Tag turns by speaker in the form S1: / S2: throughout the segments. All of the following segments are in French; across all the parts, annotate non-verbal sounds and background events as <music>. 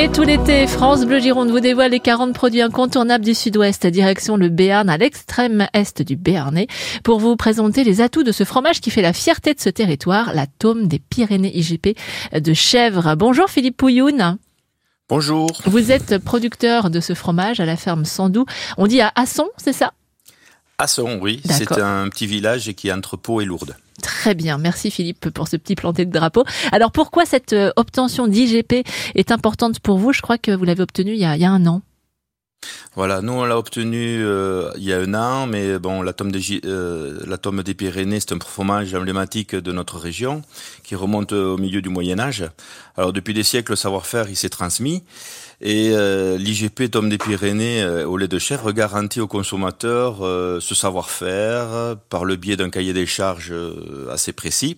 S1: Et tout l'été, France Bleu Gironde vous dévoile les 40 produits incontournables du Sud-Ouest, direction le Béarn, à l'extrême est du Béarnais, pour vous présenter les atouts de ce fromage qui fait la fierté de ce territoire, la tome des Pyrénées IGP de chèvre. Bonjour Philippe Pouilloun.
S2: Bonjour.
S1: Vous êtes producteur de ce fromage à la ferme Sandou. On dit à Asson, c'est ça?
S2: Asson, oui. C'est un petit village qui est entre Pau et Lourdes.
S1: Très bien, merci Philippe pour ce petit planté de drapeau. Alors pourquoi cette euh, obtention d'IGP est importante pour vous? Je crois que vous l'avez obtenue il, y a, un an.
S2: Voilà, nous on l'a obtenu euh, il y a un an, mais bon, la tome, des, euh, la tome des Pyrénées, c'est un fromage emblématique de notre région qui remonte au milieu du Moyen Âge. Alors depuis des siècles, le savoir-faire il s'est transmis et euh, l'IGP Tome des Pyrénées au lait de chèvre garantit aux consommateurs ce savoir-faire par le biais d'un cahier des charges assez précis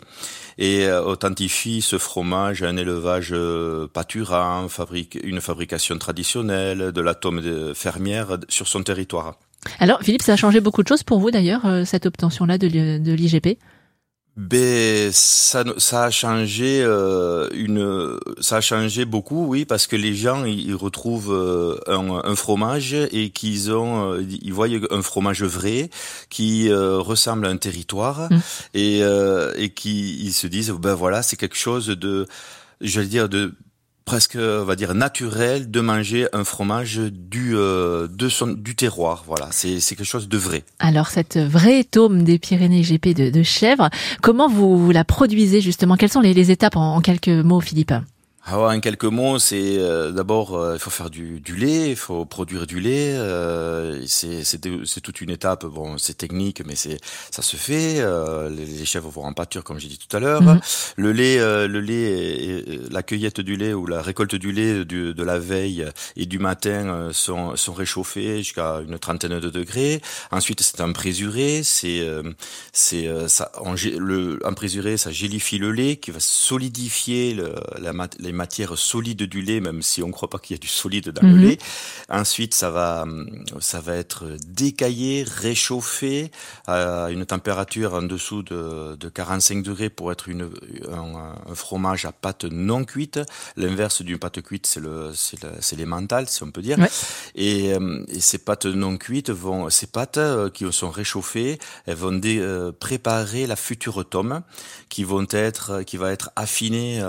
S2: et euh, authentifie ce fromage à un élevage euh, pâturant, fabrique, une fabrication traditionnelle de la tome fermière sur son territoire.
S1: Alors Philippe, ça a changé beaucoup de choses pour vous d'ailleurs, euh, cette obtention-là de l'IGP
S2: ben ça, ça a changé euh, une, ça a changé beaucoup, oui, parce que les gens ils retrouvent euh, un, un, fromage et qu'ils ont, euh, ils voient un fromage vrai qui ressemble à un territoire mmh. et et qui ils se disent ben voilà c'est quelque chose de, je vais dire de presque, on va dire, naturel de manger un fromage du, euh, de son, du terroir. Voilà, c'est quelque chose de vrai.
S1: Alors, cette vraie tome des Pyrénées GP de, de chèvre, comment vous, la produisez justement? Quelles sont les, les étapes en quelques mots, Philippe?
S2: Ah en quelques mots, c'est euh, d'abord euh, il faut faire du, du, lait, il faut produire du lait. Euh, c'est c'est toute une étape. Bon, c'est technique, mais c'est ça se fait. Euh, les, les, chèvres vont en pâture, comme j'ai dit tout à l'heure. Mhm. Le lait, le lait, la cueillette du lait ou la récolte du lait du, de la veille et du matin sont, sont réchauffés jusqu'à une trentaine de degrés. Ensuite, c'est un présuré. C'est c'est ça. En, le un présuré, ça gélifie le lait qui va solidifier le, la, la matière solide du lait, même si on ne croit pas qu'il y a du solide dans le mhm. lait. Ensuite, ça va, ça va être décaillé, réchauffé à une température en dessous de, de 45 degrés pour être une, un, fromage à pâte non cuite. L'inverse d'une pâte cuite, c'est le, c'est les mentales, si on peut dire. Et, euh, et, ces pâtes non cuites vont, ces pâtes euh, qui sont réchauffées, elles vont dé, euh, préparer la future tome qui vont être, qui va être affinée,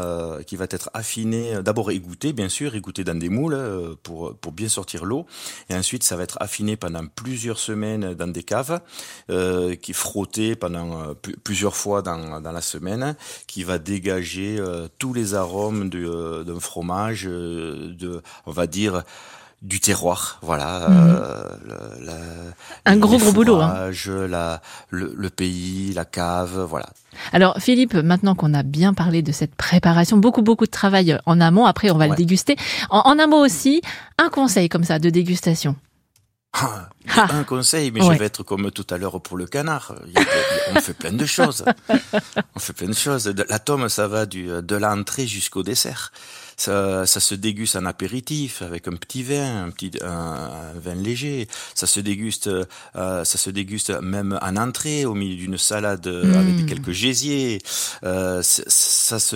S2: qui va être affinée euh, d'abord égoutter, bien sûr, égoutter dans des moules euh, pour, bien sortir l'eau. Et ensuite, ça va être affiné pendant plusieurs semaines dans des caves, euh, qui frotté pendant plusieurs fois dans, dans la semaine, qui va dégager tous les arômes d'un fromage, de, on va dire, du terroir, voilà. Mhm.
S1: Euh, un gros gros boulot. Hein.
S2: La, le, le, pays, la cave, voilà.
S1: Alors Philippe, maintenant qu'on a bien parlé de cette préparation, beaucoup beaucoup de travail en amont. Après, on va le déguster. En, en, un mot aussi, un conseil comme ça de dégustation.
S2: Ah, un conseil, mais je vais être comme tout à l'heure pour le canard. on fait plein de choses. <laughs> On fait plein de choses. La tome, ça va du, de l'entrée jusqu'au dessert ça, ça se déguste en apéritif avec un petit vin, un petit un, vin léger. Ça se déguste, euh, ça se déguste même en entrée au milieu d'une salade mmh. avec quelques gésiers. Euh, ça se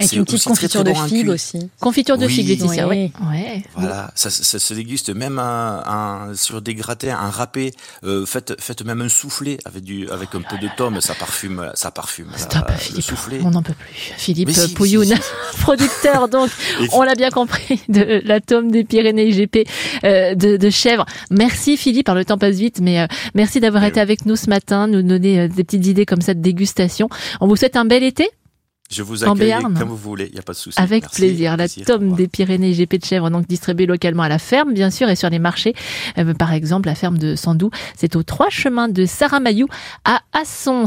S3: et une petite confiture de figue aussi.
S1: Confiture de figue, Laetitia. Oui.
S2: Ouais. Voilà, ça, ça, se déguste même en, sur des gratins, en râpé. Euh, faites, faites même un soufflé avec du avec un peu de tome, ça parfume, ça parfume.
S1: Stop, Philippe. Soufflé. On n'en peut plus. Philippe Pouilloun, <laughs> producteur donc on l'a bien compris, <laughs> de l'atome des Pyrénées GP euh, de, de chèvre. Merci Philippe, par le temps passe vite, mais euh, merci d'avoir été avec nous ce matin, nous donner euh, des petites idées comme ça de dégustation. On vous souhaite un bel été.
S2: Je vous accueille comme vous voulez, il n'y a pas de souci.
S1: Avec plaisir. La tome des Pyrénées GP de chèvre, donc distribuée localement à la ferme, bien sûr, et sur les marchés. par exemple, la ferme de Sandou, c'est aux trois chemins de Saramayou à Asson.